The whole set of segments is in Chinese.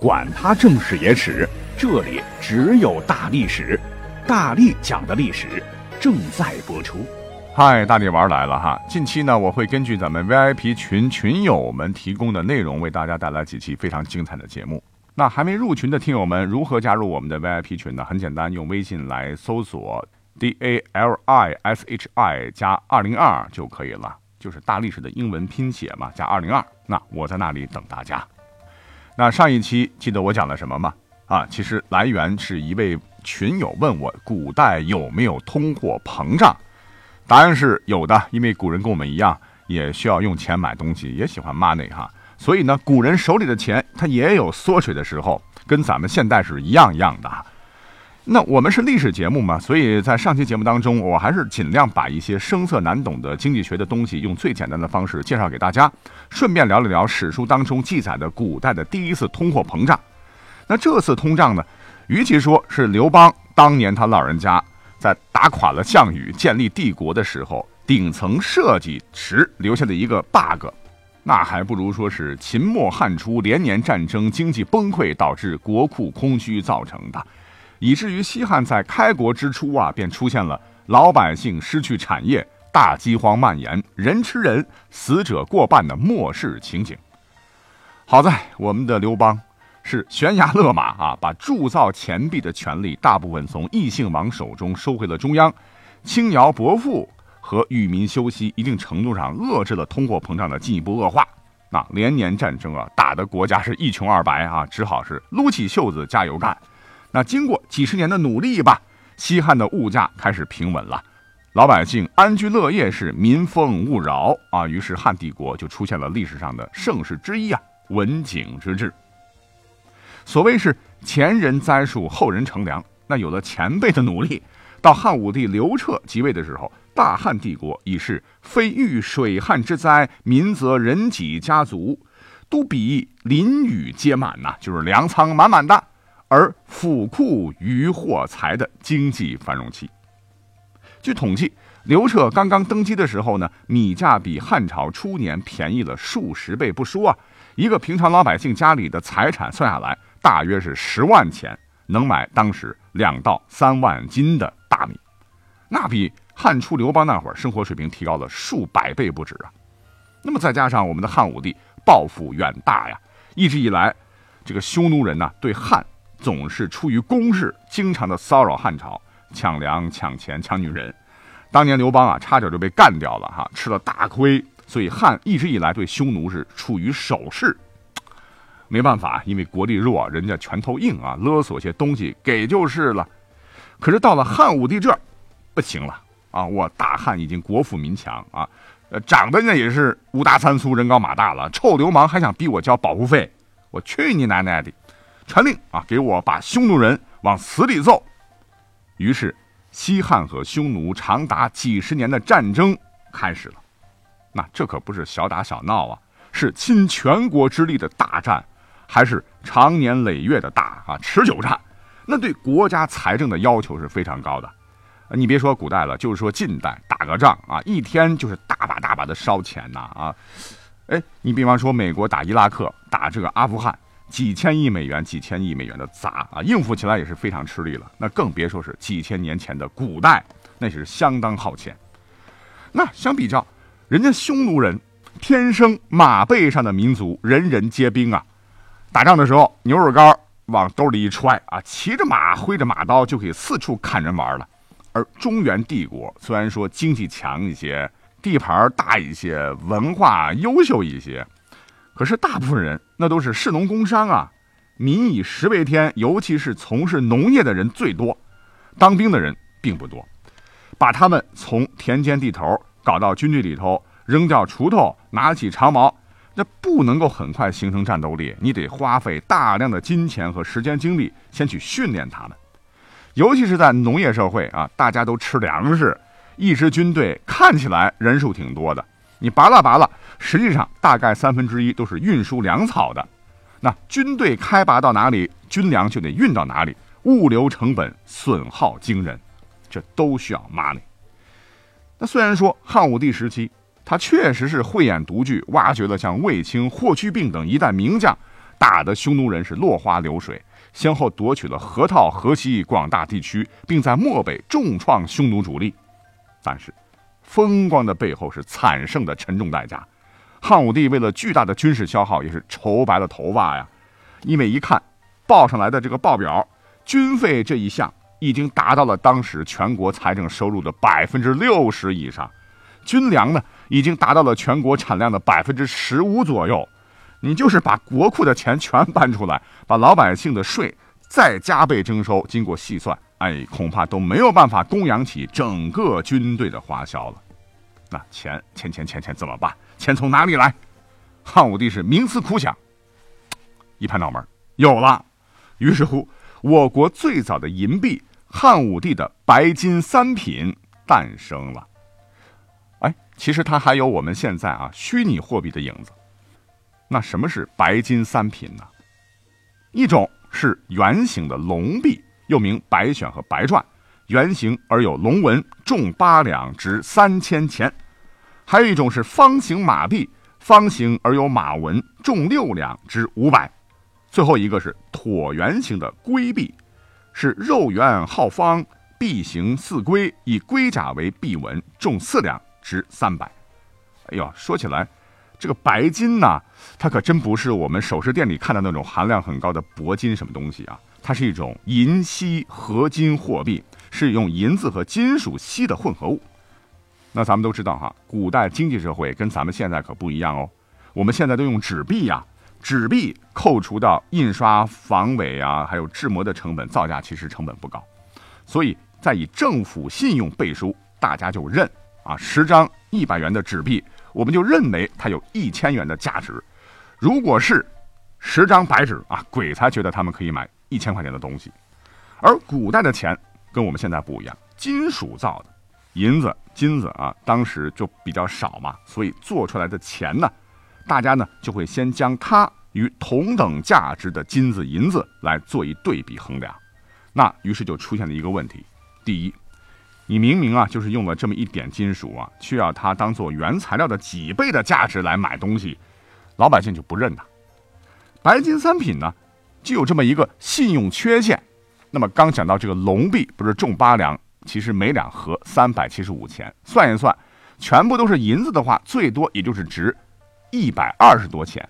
管他正史野史，这里只有大历史，大力讲的历史正在播出。嗨，大力玩来了哈！近期呢，我会根据咱们 VIP 群群友们提供的内容，为大家带来几期非常精彩的节目。那还没入群的听友们，如何加入我们的 VIP 群呢？很简单，用微信来搜索 D A L I S H I 加二零二就可以了，就是大历史的英文拼写嘛，加二零二。那我在那里等大家。那上一期记得我讲了什么吗？啊，其实来源是一位群友问我，古代有没有通货膨胀？答案是有的，因为古人跟我们一样，也需要用钱买东西，也喜欢 money 哈。所以呢，古人手里的钱，它也有缩水的时候，跟咱们现代是一样一样的。那我们是历史节目嘛，所以在上期节目当中，我还是尽量把一些生涩难懂的经济学的东西，用最简单的方式介绍给大家，顺便聊了聊史书当中记载的古代的第一次通货膨胀。那这次通胀呢，与其说是刘邦当年他老人家在打垮了项羽、建立帝国的时候顶层设计时留下的一个 bug。那还不如说是秦末汉初连年战争、经济崩溃导致国库空虚造成的，以至于西汉在开国之初啊，便出现了老百姓失去产业、大饥荒蔓延、人吃人、死者过半的末世情景。好在我们的刘邦是悬崖勒马啊，把铸造钱币的权利大部分从异姓王手中收回了中央，轻徭薄赋。和与民休息，一定程度上遏制了通货膨胀的进一步恶化。那连年战争啊，打得国家是一穷二白啊，只好是撸起袖子加油干。那经过几十年的努力吧，西汉的物价开始平稳了，老百姓安居乐业，是民风勿扰啊。于是汉帝国就出现了历史上的盛世之一啊，文景之治。所谓是前人栽树，后人乘凉。那有了前辈的努力，到汉武帝刘彻即位的时候。大汉帝国已是非遇水旱之灾，民则人己家族都比林雨皆满呐，就是粮仓满满的，而府库余货财的经济繁荣期。据统计，刘彻刚刚登基的时候呢，米价比汉朝初年便宜了数十倍不说啊，一个平常老百姓家里的财产算下来，大约是十万钱，能买当时两到三万斤的大米，那比。汉初刘邦那会儿，生活水平提高了数百倍不止啊。那么再加上我们的汉武帝抱负远大呀，一直以来，这个匈奴人呢对汉总是出于公事，经常的骚扰汉朝，抢粮、抢钱、抢女人。当年刘邦啊，差点就被干掉了哈，吃了大亏。所以汉一直以来对匈奴是处于守势。没办法，因为国力弱，人家拳头硬啊，勒索些东西给就是了。可是到了汉武帝这，不行了。啊，我大汉已经国富民强啊，呃，长得呢也是五大三粗，人高马大了，臭流氓还想逼我交保护费，我去你奶奶的！传令啊，给我把匈奴人往死里揍。于是，西汉和匈奴长达几十年的战争开始了。那这可不是小打小闹啊，是倾全国之力的大战，还是长年累月的打啊持久战？那对国家财政的要求是非常高的。你别说古代了，就是说近代打个仗啊，一天就是大把大把的烧钱呐啊！哎，你比方说美国打伊拉克、打这个阿富汗，几千亿美元、几千亿美元的砸啊，应付起来也是非常吃力了。那更别说是几千年前的古代，那是相当耗钱。那相比较，人家匈奴人天生马背上的民族，人人皆兵啊，打仗的时候牛肉干往兜里一揣啊，骑着马挥着马刀就可以四处砍人玩了。而中原帝国虽然说经济强一些，地盘大一些，文化优秀一些，可是大部分人那都是士农工商啊，民以食为天，尤其是从事农业的人最多，当兵的人并不多。把他们从田间地头搞到军队里头，扔掉锄头，拿起长矛，那不能够很快形成战斗力，你得花费大量的金钱和时间精力先去训练他们。尤其是在农业社会啊，大家都吃粮食，一支军队看起来人数挺多的，你拔拉拔拉，实际上大概三分之一都是运输粮草的。那军队开拔到哪里，军粮就得运到哪里，物流成本损耗惊人，这都需要 money。那虽然说汉武帝时期，他确实是慧眼独具，挖掘了像卫青、霍去病等一代名将，打得匈奴人是落花流水，先后夺取了河套、河西广大地区，并在漠北重创匈奴主力。但是，风光的背后是惨胜的沉重代价。汉武帝为了巨大的军事消耗，也是愁白了头发呀。因为一看报上来的这个报表，军费这一项已经达到了当时全国财政收入的百分之六十以上，军粮呢已经达到了全国产量的百分之十五左右。你就是把国库的钱全搬出来，把老百姓的税再加倍征收，经过细算，哎，恐怕都没有办法供养起整个军队的花销了。那钱钱钱钱钱怎么办？钱从哪里来？汉武帝是冥思苦想，一拍脑门，有了。于是乎，我国最早的银币——汉武帝的白金三品诞生了。哎，其实它还有我们现在啊虚拟货币的影子。那什么是白金三品呢？一种是圆形的龙币，又名白选和白篆，圆形而有龙纹，重八两，值三千钱。还有一种是方形马币，方形而有马纹，重六两，值五百。最后一个是椭圆形的龟币，是肉圆号方，币形似龟，以龟甲为币纹，重四两，值三百。哎呦，说起来，这个白金呢，它可真不是我们首饰店里看的那种含量很高的铂金什么东西啊，它是一种银锡合金货币，是用银子和金属锡的混合物。那咱们都知道哈，古代经济社会跟咱们现在可不一样哦。我们现在都用纸币呀，纸币扣除到印刷、防伪啊，还有制模的成本，造价其实成本不高。所以在以政府信用背书，大家就认啊，十张一百元的纸币，我们就认为它有一千元的价值。如果是十张白纸啊，鬼才觉得他们可以买一千块钱的东西。而古代的钱跟我们现在不一样，金属造的。银子、金子啊，当时就比较少嘛，所以做出来的钱呢，大家呢就会先将它与同等价值的金子、银子来做一对比衡量。那于是就出现了一个问题：第一，你明明啊就是用了这么一点金属啊，却要它当做原材料的几倍的价值来买东西，老百姓就不认呐。白金三品呢，就有这么一个信用缺陷。那么刚讲到这个龙币，不是重八两？其实每两合三百七十五钱，算一算，全部都是银子的话，最多也就是值一百二十多钱。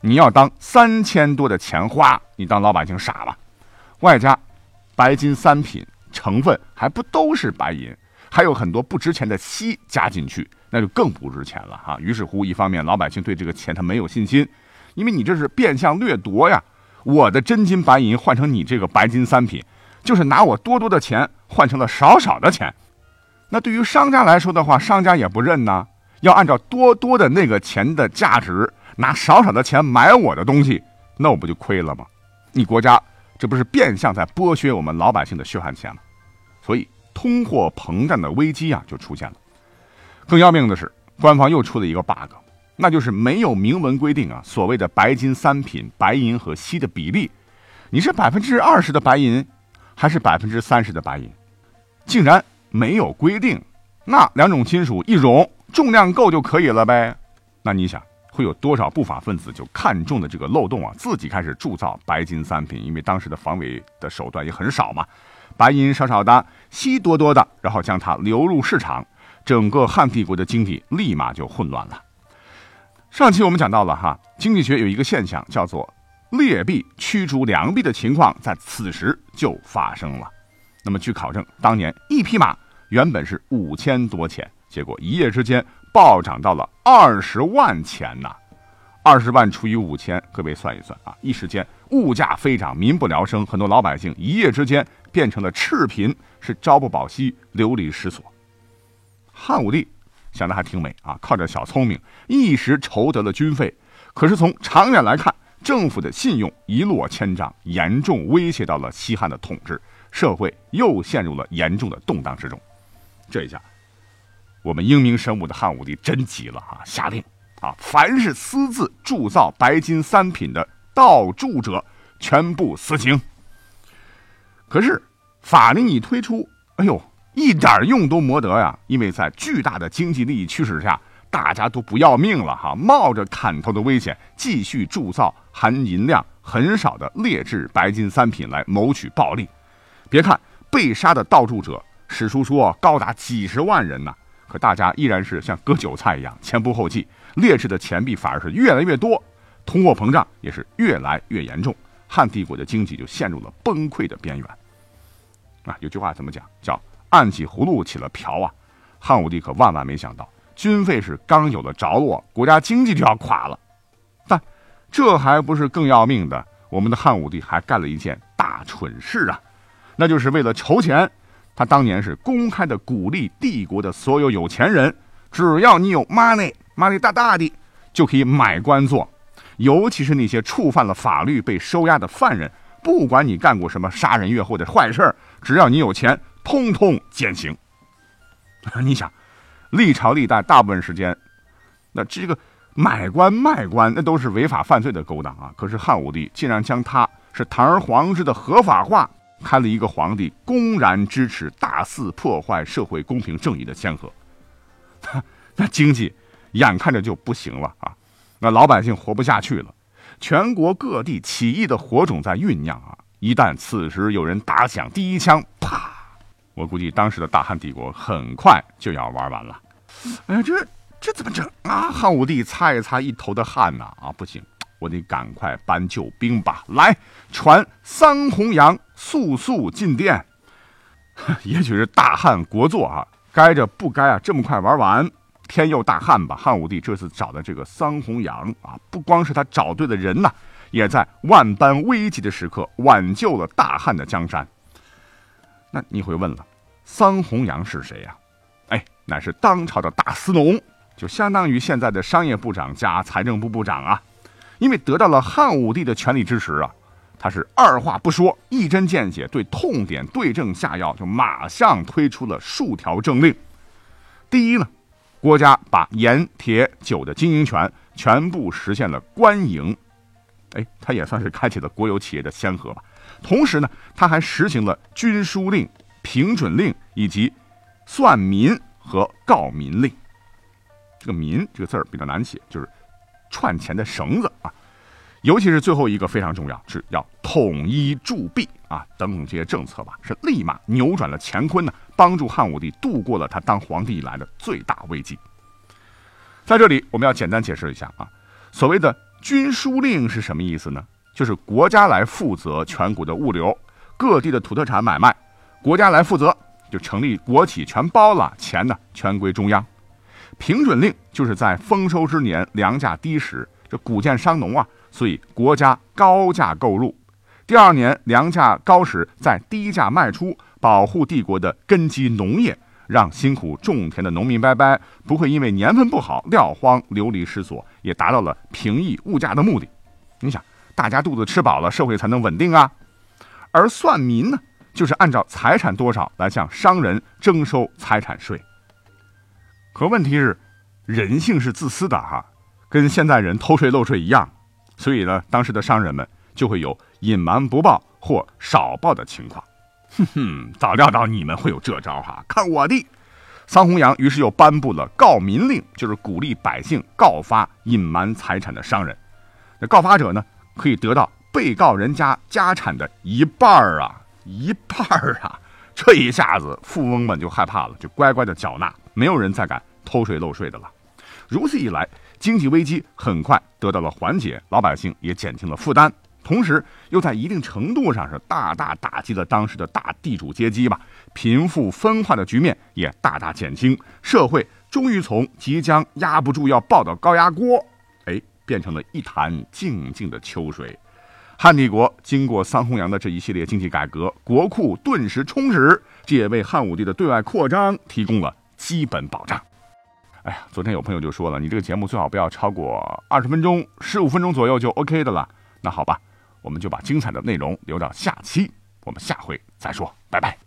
你要当三千多的钱花，你当老百姓傻了。外加白金三品成分还不都是白银，还有很多不值钱的锡加进去，那就更不值钱了哈。于是乎，一方面老百姓对这个钱他没有信心，因为你这是变相掠夺呀。我的真金白银换成你这个白金三品。就是拿我多多的钱换成了少少的钱，那对于商家来说的话，商家也不认呐，要按照多多的那个钱的价值拿少少的钱买我的东西，那我不就亏了吗？你国家这不是变相在剥削我们老百姓的血汗钱吗？所以通货膨胀的危机啊就出现了。更要命的是，官方又出了一个 bug，那就是没有明文规定啊，所谓的白金三品白银和锡的比例，你是百分之二十的白银。还是百分之三十的白银，竟然没有规定，那两种金属一熔，重量够就可以了呗？那你想会有多少不法分子就看中的这个漏洞啊，自己开始铸造白金三品？因为当时的防伪的手段也很少嘛，白银少少的，锡多多的，然后将它流入市场，整个汉帝国的经济立马就混乱了。上期我们讲到了哈，经济学有一个现象叫做。劣币驱逐良币的情况在此时就发生了。那么，据考证，当年一匹马原本是五千多钱，结果一夜之间暴涨到了二十万钱呐！二十万除以五千，各位算一算啊！一时间物价飞涨，民不聊生，很多老百姓一夜之间变成了赤贫，是朝不保夕，流离失所。汉武帝想的还挺美啊，靠着小聪明一时筹得了军费，可是从长远来看，政府的信用一落千丈，严重威胁到了西汉的统治，社会又陷入了严重的动荡之中。这一下，我们英明神武的汉武帝真急了啊！下令啊，凡是私自铸造白金三品的盗铸者，全部死刑。可是法令一推出，哎呦，一点用都没得呀！因为在巨大的经济利益驱使下，大家都不要命了哈，冒着砍头的危险，继续铸造含银量很少的劣质白金三品来谋取暴利。别看被杀的盗铸者，史书说高达几十万人呢，可大家依然是像割韭菜一样前仆后继，劣质的钱币反而是越来越多，通货膨胀也是越来越严重，汉帝国的经济就陷入了崩溃的边缘。啊，有句话怎么讲？叫按起葫芦起了瓢啊！汉武帝可万万没想到。军费是刚有了着落，国家经济就要垮了。但这还不是更要命的，我们的汉武帝还干了一件大蠢事啊！那就是为了筹钱，他当年是公开的鼓励帝国的所有有钱人，只要你有 money，money 大大的，就可以买官做。尤其是那些触犯了法律被收押的犯人，不管你干过什么杀人越货的坏事只要你有钱，通通减刑。你想？历朝历代大部分时间，那这个买官卖官那都是违法犯罪的勾当啊！可是汉武帝竟然将他是堂而皇之的合法化，开了一个皇帝公然支持大肆破坏社会公平正义的先河。那经济眼看着就不行了啊！那老百姓活不下去了，全国各地起义的火种在酝酿啊！一旦此时有人打响第一枪，啪！我估计当时的大汉帝国很快就要玩完了。哎呀，这这怎么整啊？汉武帝擦一擦一头的汗呐！啊，不行，我得赶快搬救兵吧！来，传桑弘羊速速进殿。也许是大汉国祚啊，该着不该啊，这么快玩完？天佑大汉吧！汉武帝这次找的这个桑弘羊啊，不光是他找对了人呐，也在万般危急的时刻挽救了大汉的江山。那你会问了，桑弘羊是谁呀？哎乃是当朝的大司农，就相当于现在的商业部长加财政部部长啊。因为得到了汉武帝的全力支持啊，他是二话不说，一针见血，对痛点对症下药，就马上推出了数条政令。第一呢，国家把盐、铁、酒的经营权全部实现了官营，哎，他也算是开启了国有企业的先河吧。同时呢，他还实行了军书令、平准令以及算民。和告民令，这个“民”这个字儿比较难写，就是串钱的绳子啊。尤其是最后一个非常重要，是要统一铸币啊等等这些政策吧，是立马扭转了乾坤呢，帮助汉武帝度过了他当皇帝以来的最大危机。在这里，我们要简单解释一下啊，所谓的军书令是什么意思呢？就是国家来负责全国的物流，各地的土特产买卖，国家来负责。就成立国企，全包了，钱呢全归中央。平准令就是在丰收之年粮价低时，这谷贱伤农啊，所以国家高价购入。第二年粮价高时，再低价卖出，保护帝国的根基农业，让辛苦种田的农民伯伯不会因为年份不好撂荒流离失所，也达到了平抑物价的目的。你想，大家肚子吃饱了，社会才能稳定啊。而算民呢？就是按照财产多少来向商人征收财产税。可问题是，人性是自私的哈，跟现在人偷税漏税一样，所以呢，当时的商人们就会有隐瞒不报或少报的情况。哼哼，早料到你们会有这招哈，看我的！桑弘羊于是又颁布了告民令，就是鼓励百姓告发隐瞒财产的商人。那告发者呢，可以得到被告人家家产的一半儿啊。一半儿啊！这一下子，富翁们就害怕了，就乖乖的缴纳，没有人再敢偷税漏税的了。如此一来，经济危机很快得到了缓解，老百姓也减轻了负担，同时又在一定程度上是大大打击了当时的大地主阶级吧，贫富分化的局面也大大减轻，社会终于从即将压不住要爆的高压锅，变成了一潭静静的秋水。汉帝国经过桑弘羊的这一系列经济改革，国库顿时充实，这也为汉武帝的对外扩张提供了基本保障。哎呀，昨天有朋友就说了，你这个节目最好不要超过二十分钟，十五分钟左右就 OK 的了。那好吧，我们就把精彩的内容留到下期，我们下回再说，拜拜。